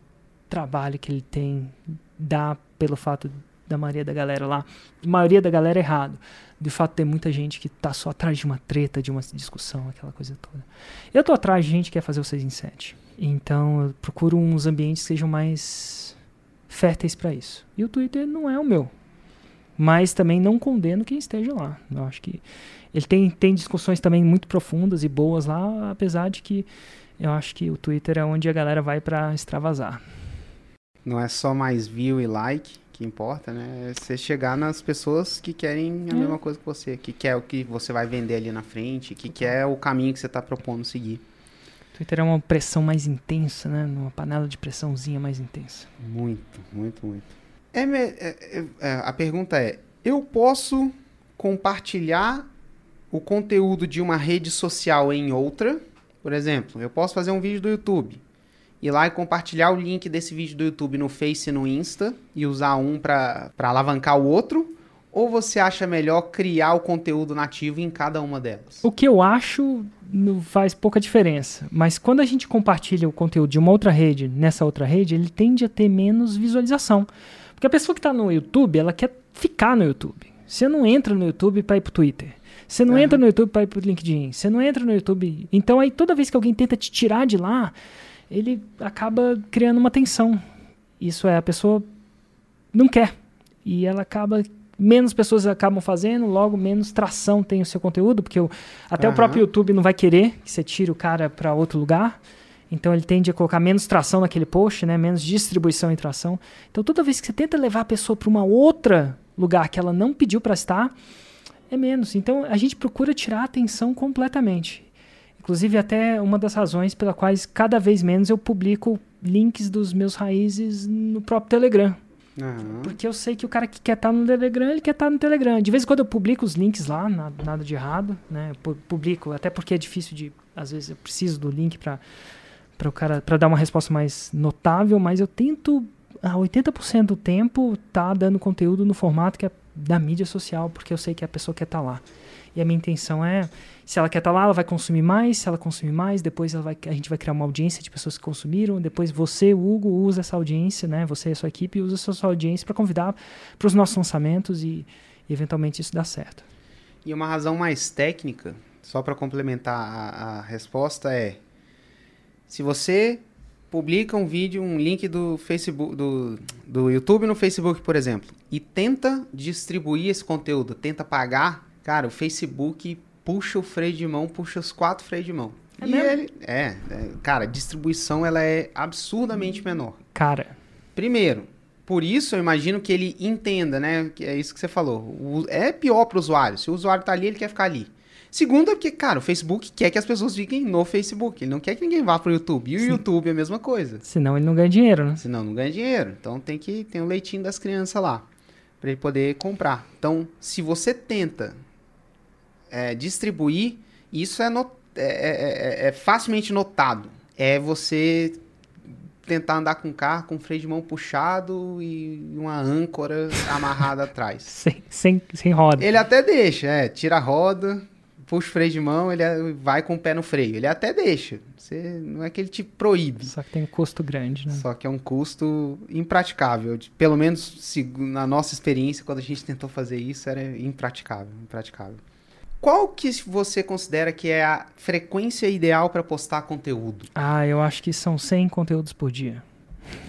trabalho que ele tem, dá pelo fato da maioria da galera lá. Maioria da galera errado. De fato, tem muita gente que tá só atrás de uma treta, de uma discussão, aquela coisa toda. Eu tô atrás de gente que quer fazer o 6 em 7. Então eu procuro uns ambientes que sejam mais férteis para isso. E o Twitter não é o meu. Mas também não condeno quem esteja lá. Eu acho que ele tem, tem discussões também muito profundas e boas lá, apesar de que eu acho que o Twitter é onde a galera vai para extravasar. Não é só mais view e like que importa, né? É você chegar nas pessoas que querem a É. mesma coisa que você, que quer o que você vai vender ali na frente, que quer o caminho que você está propondo seguir. Twitter é uma pressão mais intensa, né? Uma panela de pressãozinha mais intensa. Muito, muito, muito. É, é- é- é, a pergunta é: eu posso compartilhar o conteúdo de uma rede social em outra? Por exemplo, eu posso fazer um vídeo do YouTube, ir lá e compartilhar o link desse vídeo do YouTube no Face e no Insta e usar um para alavancar o outro? Ou você acha melhor criar o conteúdo nativo em cada uma delas? O que eu acho faz pouca diferença. Mas quando a gente compartilha o conteúdo de uma outra rede nessa outra rede, ele tende a ter menos visualização. Porque a pessoa que está no YouTube, ela quer ficar no YouTube. Você não entra no YouTube para ir pro Twitter. Você não Aham. entra no YouTube para ir pro LinkedIn. Você não entra no YouTube. Então aí toda vez que alguém tenta te tirar de lá, ele acaba criando uma tensão. Isso é, a pessoa não quer. E ela acaba. Menos pessoas acabam fazendo, logo menos tração tem o seu conteúdo, porque o, até o Aham. próprio YouTube não vai querer que você tire o cara para outro lugar. Então ele tende a colocar menos tração naquele post, né? menos distribuição e tração. Então toda vez que você tenta levar a pessoa para uma outra lugar que ela não pediu para estar, é menos. Então a gente procura tirar a atenção completamente. Inclusive até uma das razões pela quais cada vez menos eu publico links dos meus raízes no próprio Telegram. Aham. Porque eu sei que o cara que quer estar no Telegram, ele quer estar no Telegram. De vez em quando eu publico os links lá, nada, nada de errado, né? Pu- Publico, até porque é difícil de. Às vezes eu preciso do link para para o cara para dar uma resposta mais notável, mas eu tento a 80% do tempo tá dando conteúdo no formato que é da mídia social, porque eu sei que a pessoa quer estar lá. E a minha intenção é, se ela quer estar lá, ela vai consumir mais, se ela consumir mais, depois vai, a gente vai criar uma audiência de pessoas que consumiram, depois você, Hugo, usa essa audiência, né? Você e a sua equipe usa essa sua audiência para convidar para os nossos lançamentos e, e eventualmente isso dá certo. E uma razão mais técnica, só para complementar a, a resposta, é: se você publica um vídeo, um link do Facebook, do, do YouTube no Facebook, por exemplo, e tenta distribuir esse conteúdo, tenta pagar, cara, o Facebook puxa o freio de mão, puxa os quatro freios de mão. É e mesmo? ele, é, é, cara, a distribuição ela é absurdamente menor. Cara, Primeiro, por isso eu imagino que ele entenda, né? Que é isso que você falou. O- é pior para o usuário. Se o usuário tá ali, ele quer ficar ali. Segundo, é porque, cara, o Facebook quer que as pessoas fiquem no Facebook. Ele não quer que ninguém vá pro YouTube. E o Sim. YouTube é a mesma coisa. senão ele não ganha dinheiro, né? Senão não ganha dinheiro. Então tem que ter o leitinho das crianças lá. para ele poder comprar. Então, se você tenta é, distribuir, isso é, no- é- é- é- é facilmente notado. É você tentar andar com o carro com o freio de mão puxado e uma âncora amarrada atrás. Sem, sem, sem roda. Ele até deixa, é, tira a roda, puxa o freio de mão, ele é- vai com o pé no freio. Ele até deixa. Você, não é que ele te proíbe. Só que tem um custo grande, né? Só que é um custo impraticável. Pelo menos se- na nossa experiência, quando a gente tentou fazer isso, era impraticável, impraticável. Qual que você considera que é a frequência ideal para postar conteúdo? Ah, eu acho que são 100 conteúdos por dia.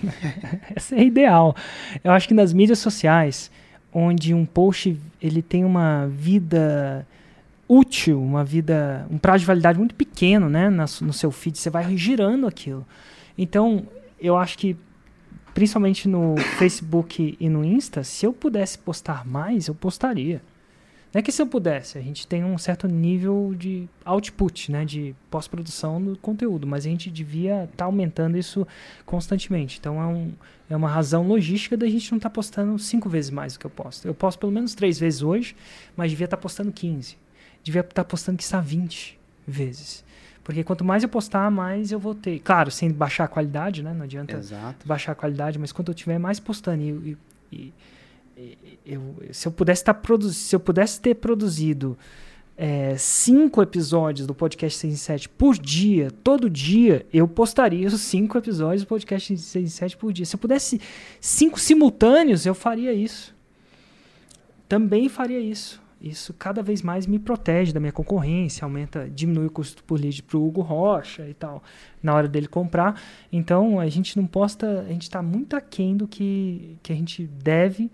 Essa é ideal. Eu acho que nas mídias sociais, onde um post ele tem uma vida útil, uma vida, um prazo de validade muito pequeno, né, na no seu feed, você vai girando aquilo. Então, eu acho que principalmente no Facebook e no Insta, se eu pudesse postar mais, eu postaria. Não é que se eu pudesse, a gente tem um certo nível de output, né, de pós-produção do conteúdo, mas a gente devia estar aumentando isso constantemente. Então é, um, é uma razão logística da gente não estar postando cinco vezes mais do que eu posto. Eu posto pelo menos três vezes hoje, mas devia estar postando 15. Devia estar postando que está 20 vezes. Porque quanto mais eu postar, mais eu vou ter. Claro, sem baixar a qualidade, né? Não adianta Exato. baixar a qualidade, mas quando eu tiver mais postando e- e- e- eu, se eu pudesse estar produ se eu pudesse ter produzido é, cinco episódios do podcast 6 em 7 por dia, todo dia, eu postaria os cinco episódios do podcast 6 em 7 por dia. Se eu pudesse cinco simultâneos, eu faria isso. Também faria isso. Isso cada vez mais me protege da minha concorrência, aumenta, diminui o custo por lead para o Hugo Rocha e tal, na hora dele comprar. Então a gente não posta, a gente está muito aquém do que, que a gente deve.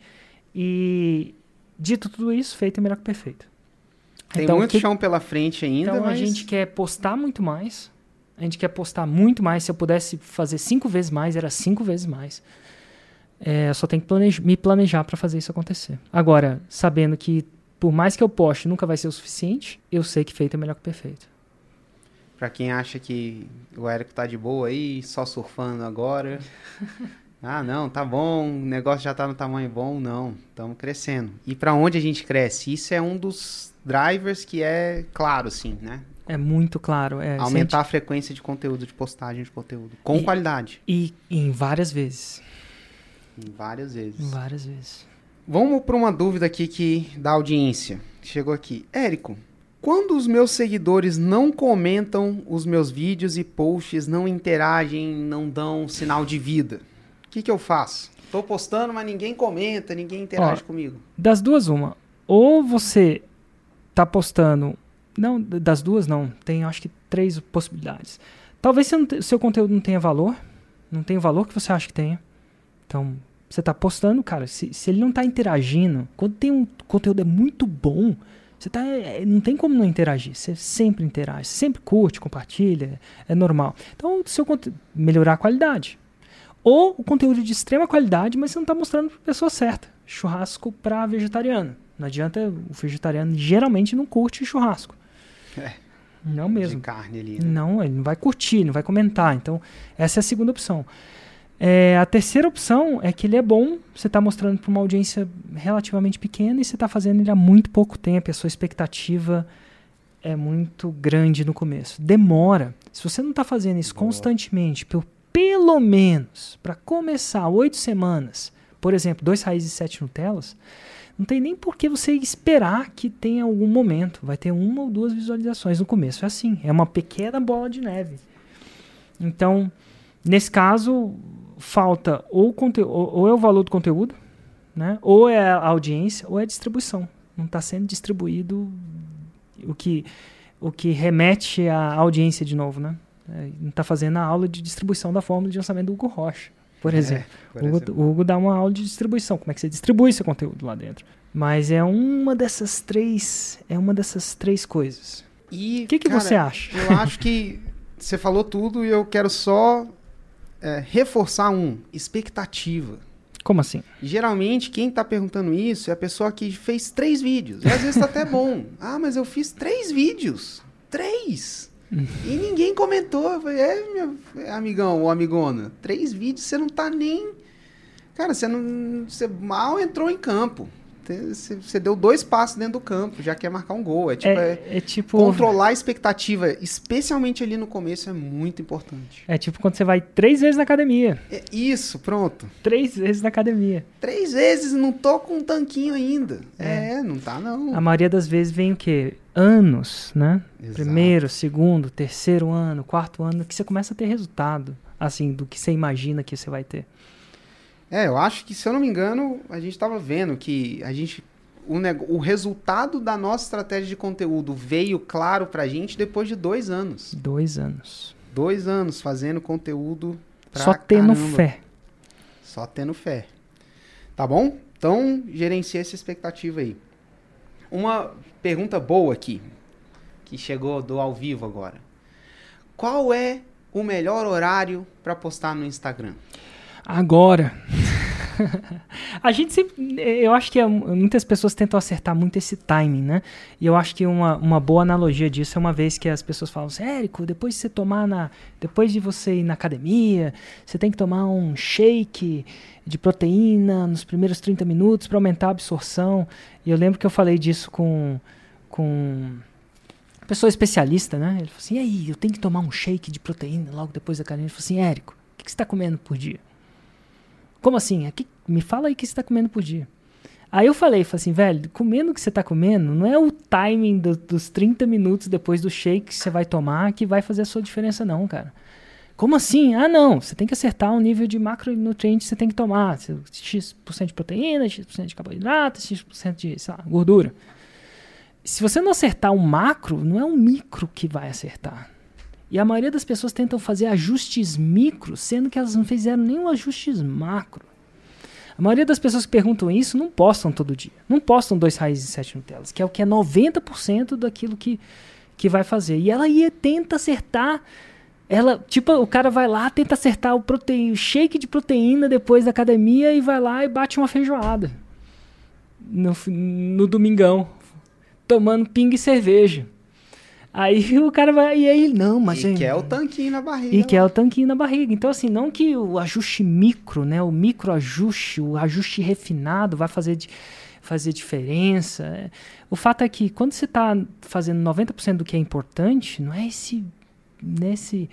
E dito tudo isso, feito é melhor que perfeito. Tem Então, muito que- chão pela frente ainda, então mas a gente quer postar muito mais. A gente quer postar muito mais. Se eu pudesse fazer cinco vezes mais, era cinco vezes mais. É, eu só tenho que planej- me planejar para fazer isso acontecer. Agora, sabendo que por mais que eu poste, nunca vai ser o suficiente, eu sei que feito é melhor que perfeito. Pra quem acha que o Érico tá de boa aí, só surfando agora. ah, não, tá bom, o negócio já tá no tamanho bom. Não, estamos crescendo. E pra onde a gente cresce? Isso é um dos drivers que é claro, sim, né? É muito claro. É, Aumentar a frequência de conteúdo, de postagem de conteúdo. Com E- qualidade. gente- E em várias vezes. Em várias vezes. Em várias vezes. Vamos para uma dúvida aqui que da audiência. Chegou aqui. Érico, quando os meus seguidores não comentam os meus vídeos e posts, não interagem, não dão sinal de vida, que, que eu faço? Tô postando, mas ninguém comenta, ninguém interage Ó, comigo. Das duas, uma. Ou você tá postando. Não, das duas não. Tem acho que três possibilidades. Talvez seu, seu conteúdo não tenha valor. Não tenha o valor que você acha que tenha. Então, você tá postando, cara. Se, se ele não tá interagindo, quando tem um conteúdo é muito bom, você tá. é, não tem como não interagir. Você sempre interage, sempre curte, compartilha. É normal. Então, seu conte- melhorar a qualidade. Ou o conteúdo de extrema qualidade, mas você não está mostrando para a pessoa certa. Churrasco para vegetariano. Não adianta, o vegetariano geralmente não curte churrasco. É. Não mesmo. De carne ali. Né? Não, ele não vai curtir, não vai comentar. Então, essa é a segunda opção. É, a terceira opção é que ele é bom, você está mostrando para uma audiência relativamente pequena e você está fazendo ele há muito pouco tempo, e a sua expectativa é muito grande no começo. Demora. Se você não está fazendo isso Boa. constantemente, por pelo menos, para começar, oito semanas, por exemplo, dois raízes e sete Nutelas, não tem nem por que você esperar que tenha algum momento. Vai ter uma ou duas visualizações no começo. É assim, é uma pequena bola de neve. Então, nesse caso, falta ou, ou é o valor do conteúdo, né? ou é a audiência, ou é a distribuição. Não está sendo distribuído o que, o que remete à audiência de novo, né? É, não está fazendo a aula de distribuição da fórmula de lançamento do Hugo Rocha, por exemplo. É, por O Hugo, exemplo. o Hugo dá uma aula de distribuição, como é que você distribui seu conteúdo lá dentro. Mas é uma dessas três, é uma dessas três coisas. E, O que, que cara, você acha? Eu acho que você falou tudo e eu quero só é, reforçar um: expectativa. Como assim? Geralmente, quem tá perguntando isso é a pessoa que fez três vídeos. E às vezes tá até bom. Ah, mas eu fiz três vídeos. Três! E ninguém comentou. Eu falei, é, meu amigão ou amigona, três vídeos, você não tá nem. Cara, você não. Você mal entrou em campo. Você deu dois passos dentro do campo, já quer marcar um gol. É tipo, É, é- é tipo. controlar a expectativa, especialmente ali no começo, é muito importante. É tipo quando você vai três vezes na academia. É isso, pronto. Três vezes na academia. Três vezes não tô com um tanquinho ainda. É, não tá não. A maioria das vezes vem o quê? Anos, né? Exato. Primeiro, segundo, terceiro ano, quarto ano, que você começa a ter resultado, assim, do que você imagina que você vai ter. É, eu acho que, se eu não me engano, a gente tava vendo que a gente. O, nego- o resultado da nossa estratégia de conteúdo veio claro pra gente depois de dois anos. Dois anos. Dois anos fazendo conteúdo pra Só tendo caramba. fé. Só tendo fé. Tá bom? Então, gerencia essa expectativa aí. Uma pergunta boa aqui, que chegou do ao vivo agora. Qual é o melhor horário para postar no Instagram? Agora. a gente sempre. Eu acho que é- muitas pessoas tentam acertar muito esse timing, né? E eu acho que uma, uma boa analogia disso é uma vez que as pessoas falam assim, Érico, depois de você tomar na. Depois de você ir na academia, você tem que tomar um shake de proteína nos primeiros 30 minutos para aumentar a absorção. E eu lembro que eu falei disso com. com pessoa especialista, né? Ele falou assim: e aí, eu tenho que tomar um shake de proteína logo depois da academia? Ele falou assim: Érico, o que que você está comendo por dia? Como assim? Aqui, me fala aí o que você está comendo por dia. Aí eu falei, falei assim, velho, comendo o que você está comendo, não é o timing do- dos 30 minutos depois do shake que você vai tomar que vai fazer a sua diferença, não, cara. Como assim? Ah, não, você tem que acertar o nível de macronutrientes que você tem que tomar. X% de proteína, X% de carboidrato, X% de sei lá, gordura. Se você não acertar o macro, não é o micro que vai acertar. E a maioria das pessoas tentam fazer ajustes micro, sendo que elas não fizeram nenhum ajustes macro. A maioria das pessoas que perguntam isso não postam todo dia. Não postam dois raízes e sete Nutellas, que é o que é 90% daquilo que, que vai fazer. E ela ia tenta acertar. Ela, tipo, o cara vai lá, tenta acertar o, shake de proteína depois da academia e vai lá e bate uma feijoada. No, no domingão. Tomando pinga e cerveja. Aí o cara vai. E aí, não, mas. e é- quer o tanquinho na barriga. e que é o tanquinho na barriga. Então, assim, não que o ajuste micro, né? O micro ajuste, o ajuste refinado vai fazer, di- fazer diferença. O fato é que quando você está fazendo 90% do que é importante, não é esse, nesse,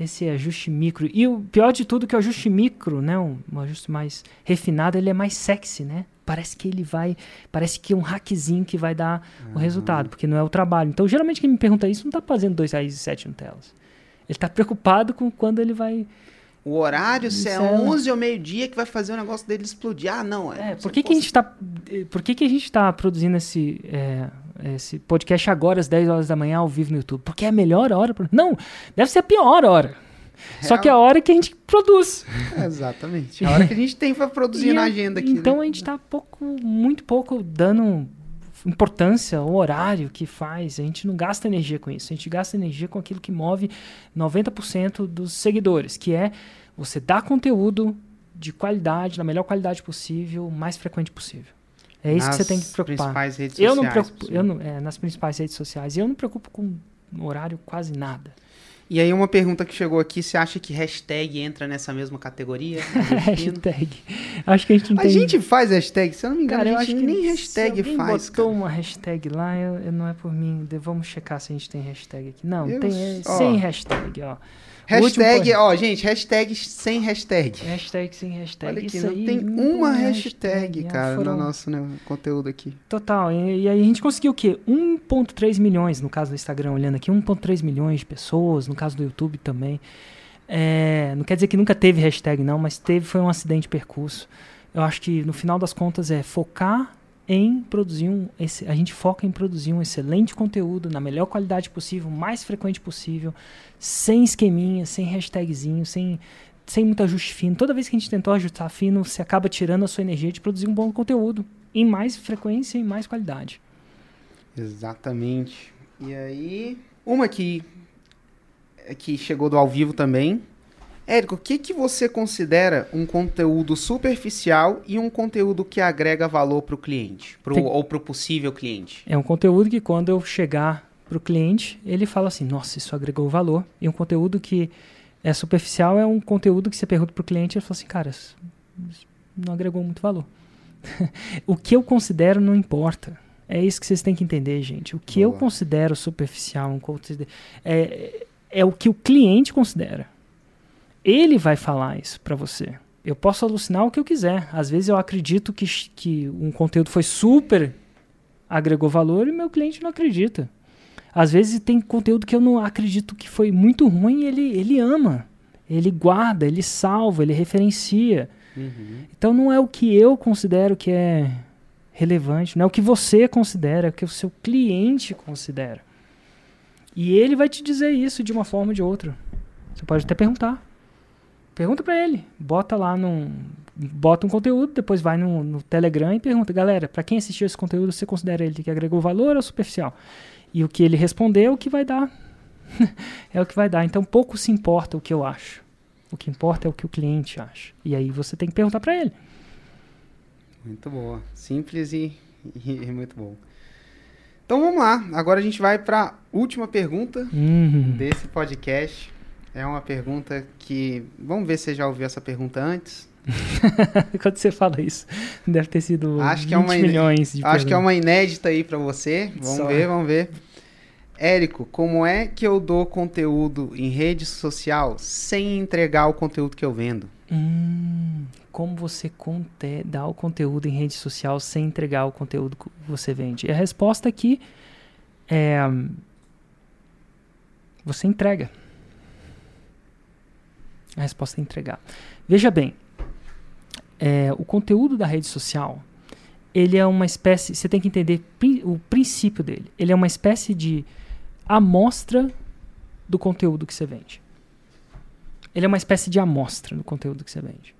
esse ajuste micro. E o pior de tudo é que o ajuste micro, né? Um, um ajuste mais refinado, ele é mais sexy, né? Parece que ele vai. Parece que é um hackzinho que vai dar o resultado, porque não é o trabalho. Então, geralmente, quem me pergunta isso não está fazendo dois raízes e sete Nutellas. Ele tá preocupado com quando ele vai. O horário, se é é- 11 ou meio-dia que vai fazer o negócio dele explodir. Ah, não. É, você por que, que a posta- gente tá. eh, Por que, que a gente tá produzindo esse, é, esse podcast agora às 10 horas da manhã ao vivo no YouTube? Porque é a melhor hora. Pra... Não, deve ser a pior hora. Só que é a hora que a gente produz. É, exatamente. A hora que a gente tem pra produzir E na agenda aqui. Então né? a gente tá pouco, muito pouco dando importância ao horário que faz. A gente não gasta energia com isso. A gente gasta energia com aquilo que move 90% dos seguidores, que é você dar conteúdo de qualidade, na melhor qualidade possível, o mais frequente possível. É isso que você tem que Nas preocupar. principais redes Eu não preocupo, eu não, é, nas principais redes sociais. Eu não me preocupo com horário quase nada. E aí uma pergunta que chegou aqui, você acha que hashtag entra nessa mesma categoria? Hashtag. Acho que a gente não a tem... gente faz hashtag, se eu não me engano, Cara, eu a acho que nem se hashtag alguém faz. botou cara. uma hashtag lá, eu, eu- não é por mim. Vamos checar se a gente tem hashtag aqui. Não, Eu tem é, sem hashtag, ó. Hashtag, ó, gente, hashtag sem hashtag. Hashtag sem hashtag. Olha aqui, Isso não aí, tem uma hashtag, é, cara, foram- no nosso né, conteúdo aqui. Total. E, e aí a gente conseguiu o quê? 1.3 milhões, no caso do Instagram, olhando aqui, 1.3 milhões de pessoas, no caso do YouTube também. É, não quer dizer que nunca teve hashtag, não, mas teve, foi um acidente de percurso. Eu acho que no final das contas é focar em produzir um. a gente foca em produzir um excelente conteúdo na melhor qualidade possível, mais frequente possível, sem esqueminha, sem hashtagzinho, sem, sem muito ajuste fino. Toda vez que a gente tentou ajustar fino, você acaba tirando a sua energia de produzir um bom conteúdo em mais frequência e mais qualidade. Exatamente. E aí, uma que, que chegou do ao vivo também. Érico, o que, que você considera um conteúdo superficial e um conteúdo que agrega valor para o cliente? Pro, Tem- Ou para o possível cliente? É um conteúdo que quando eu chegar para o cliente, ele fala assim, nossa, isso agregou valor. E um conteúdo que é superficial é um conteúdo que você pergunta para o cliente e ele fala assim, cara, isso não agregou muito valor. o que eu considero não importa. É isso que vocês têm que entender, gente. O que Boa. eu considero superficial é, é o que o cliente considera. Ele vai falar isso para você. Eu posso alucinar o que eu quiser. Às vezes eu acredito que, que um conteúdo foi super agregou valor e meu cliente não acredita. Às vezes tem conteúdo que eu não acredito que foi muito ruim e ele, ele ama. Ele guarda, ele salva, ele referencia. Uhum. Então não é o que eu considero que é relevante, não é o que você considera, é o que o seu cliente considera. E ele vai te dizer isso de uma forma ou de outra. Você pode até perguntar. Pergunta para ele. Bota lá num. Bota um conteúdo, depois vai no, no Telegram e pergunta, galera, para quem assistiu esse conteúdo, você considera ele que agregou valor ou superficial? E o que ele responder é o que vai dar. é o que vai dar. Então pouco se importa o que eu acho. O que importa é o que o cliente acha. E aí você tem que perguntar para ele. Muito boa. Simples e, e, muito bom. Então vamos lá. Agora a gente vai para a última pergunta Uhum. desse podcast. É uma pergunta que. Vamos ver se você já ouviu essa pergunta antes. Quando você fala isso, deve ter sido Acho 20 que é uma milhões de Acho que é perguntas. uma inédita aí para você. Vamos Só. ver, vamos ver. Érico, como é que eu dou conteúdo em rede social sem entregar o conteúdo que eu vendo? Hum, como você conte- dá o conteúdo em rede social sem entregar o conteúdo que você vende? E a resposta aqui é. Você entrega. A resposta é entregar. Veja bem, é, o conteúdo da rede social, ele é uma espécie. Você tem que entender o princípio dele. Ele é uma espécie de amostra do conteúdo que você vende. Ele é uma espécie de amostra do conteúdo que você vende.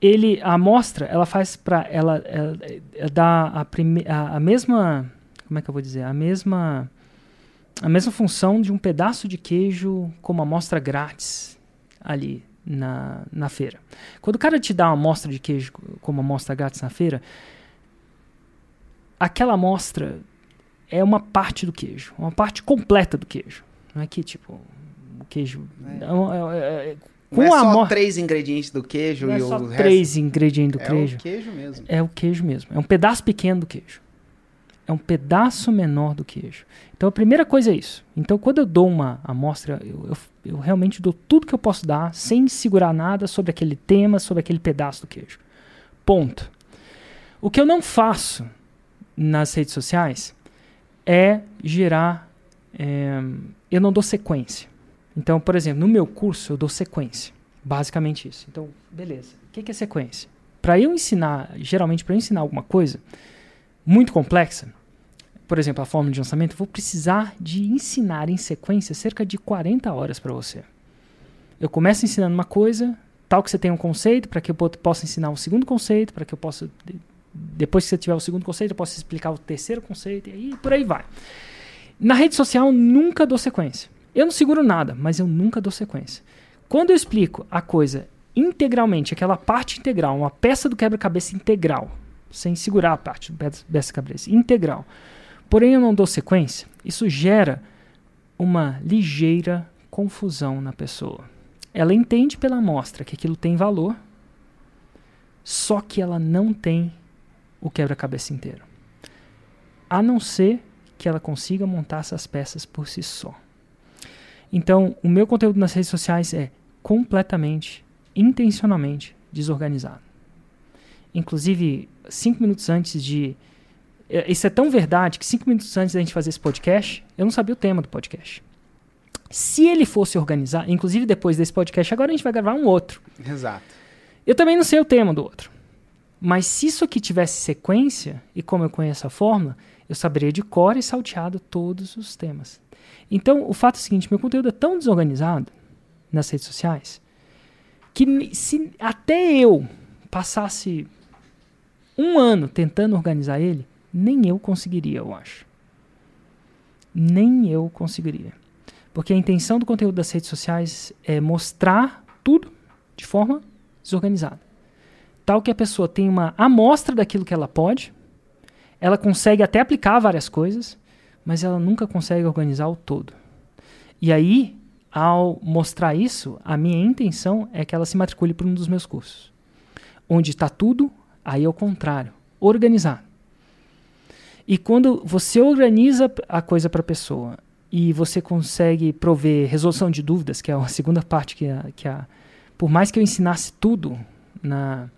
Ele, a amostra, ela faz para ela, ela, ela dá a, prime, a, a mesma, como é que eu vou dizer, a mesma, a mesma função de um pedaço de queijo como amostra grátis ali na, na feira. Quando o cara te dá uma amostra de queijo como amostra grátis na feira, aquela amostra é uma parte do queijo, uma parte completa do queijo. Não é que tipo o queijo É. não, é- é- é- Não é com a só amostra três ingredientes do queijo não é e só o resto. três ingredientes do é queijo. o queijo mesmo. É o queijo mesmo. É um pedaço pequeno do queijo. É um pedaço menor do queijo. Então a primeira coisa é isso. Então quando eu dou uma amostra, eu, eu, eu realmente dou tudo que eu posso dar, sem segurar nada sobre aquele tema, sobre aquele pedaço do queijo. Ponto. O que eu não faço nas redes sociais é gerar. é, eu não dou sequência. Então, por exemplo, no meu curso eu dou sequência. Basicamente isso. Então, beleza. O que que é sequência? Para eu ensinar, geralmente para eu ensinar alguma coisa muito complexa, por exemplo, a fórmula de lançamento, vou precisar de ensinar em sequência cerca de 40 horas para você. Eu começo ensinando uma coisa, tal que você tenha um conceito, para que eu po- possa ensinar um segundo conceito, para que eu possa de- depois que você tiver o segundo conceito, eu possa explicar o terceiro conceito e aí por aí vai. Na rede social, nunca dou sequência. Eu não seguro nada, mas eu nunca dou sequência. Quando eu explico a coisa integralmente, aquela parte integral, uma peça do quebra-cabeça integral, sem segurar a parte do pe- dessa cabeça, integral, porém eu não dou sequência, isso gera uma ligeira confusão na pessoa. Ela entende pela amostra que aquilo tem valor, só que ela não tem o quebra-cabeça inteiro. A não ser que ela consiga montar essas peças por si só. Então, o meu conteúdo nas redes sociais é completamente, intencionalmente desorganizado. Inclusive, cinco minutos antes de. eh, Isso é tão verdade que cinco minutos antes da gente fazer esse podcast, eu não sabia o tema do podcast. Se ele fosse organizar, inclusive depois desse podcast, agora a gente vai gravar um outro. Exato. Eu também não sei o tema do outro. Mas se isso aqui tivesse sequência, e como eu conheço a fórmula, eu saberia de cor e salteado todos os temas. Então, o fato é o seguinte: meu conteúdo é tão desorganizado nas redes sociais que se até eu passasse um ano tentando organizar ele, nem eu conseguiria, eu acho. Nem eu conseguiria. Porque a intenção do conteúdo das redes sociais é mostrar tudo de forma desorganizada. Tal que a pessoa tem uma amostra daquilo que ela pode, ela consegue até aplicar várias coisas, mas ela nunca consegue organizar o todo. E aí, ao mostrar isso, a minha intenção é que ela se matricule por um dos meus cursos, onde está tudo Aí é o contrário, organizar. E quando você organiza a coisa para a pessoa e você consegue prover resolução de dúvidas, que é a segunda parte que a, que a por mais que eu ensinasse tudo na,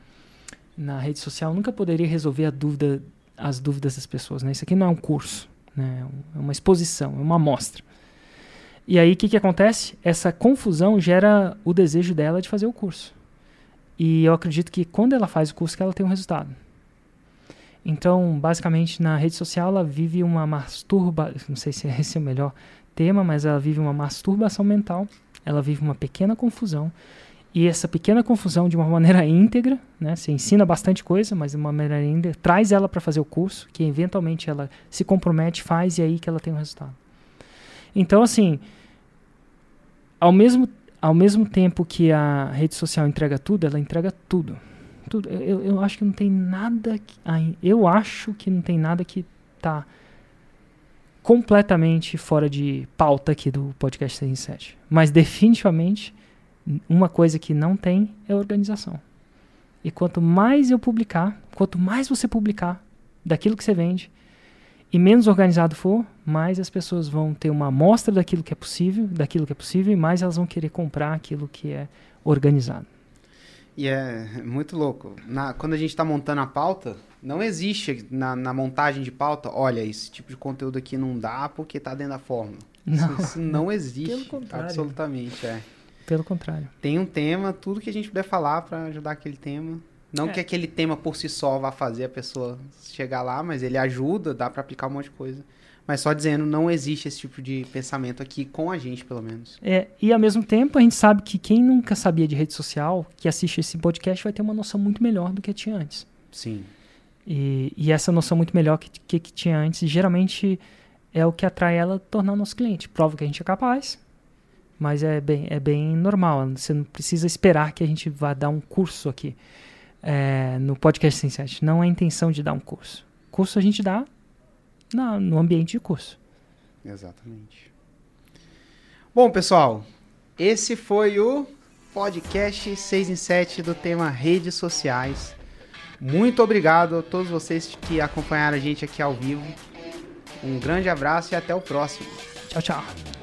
na rede social, nunca poderia resolver dúvida, as dúvidas das pessoas. Né? Isso aqui não é um curso, né? é uma exposição, é uma amostra. E aí o que, que acontece? Essa confusão gera o desejo dela de fazer o curso. E eu acredito que quando ela faz o curso, que ela tem um resultado. Então, basicamente, na rede social, ela vive uma masturba... Não sei se esse é o melhor tema, mas ela vive uma masturbação mental. Ela vive uma pequena confusão. E essa pequena confusão, de uma maneira íntegra, né? Você ensina bastante coisa, mas de uma maneira íntegra, traz ela para fazer o curso, que eventualmente ela se compromete, faz, e é aí que ela tem um resultado. Então, assim ao mesmo, ao mesmo tempo que a rede social entrega tudo, ela entrega tudo. tudo. Eu, eu acho que não tem nada. Que, eu acho que não tem nada que tá completamente fora de pauta aqui do podcast 67. Mas definitivamente uma coisa que não tem é organização. E quanto mais eu publicar, quanto mais você publicar daquilo que você vende, e menos organizado for, mais as pessoas vão ter uma amostra daquilo que é possível, daquilo que é possível, e mais elas vão querer comprar aquilo que é organizado. E é muito louco. Na, quando a gente está montando a pauta, não existe na, na, montagem de pauta, olha, esse tipo de conteúdo aqui não dá porque está dentro da fórmula. Não, isso, isso não existe. Pelo contrário. Absolutamente, é. Pelo contrário. Tem um tema, tudo que a gente puder falar para ajudar aquele tema, não é. que aquele tema por si só vá fazer a pessoa chegar lá, mas ele ajuda, dá para aplicar um monte de coisa. Mas só dizendo, não existe esse tipo de pensamento aqui com a gente, pelo menos. É, e ao mesmo tempo, a gente sabe que quem nunca sabia de rede social, que assiste esse podcast, vai ter uma noção muito melhor do que tinha antes. Sim. E, e essa noção muito melhor que, que, que tinha antes, geralmente é o que atrai ela a tornar nosso cliente. Prova que a gente é capaz, mas é bem, é bem normal. Você não precisa esperar que a gente vá dar um curso aqui é, no podcast Sensei. Não é a intenção de dar um curso. Curso a gente dá na, no ambiente de curso. Exatamente. Bom, pessoal, esse foi o podcast 6 em 7 do tema redes sociais. Muito obrigado a todos vocês que acompanharam a gente aqui ao vivo. Um grande abraço e até o próximo. Tchau, tchau.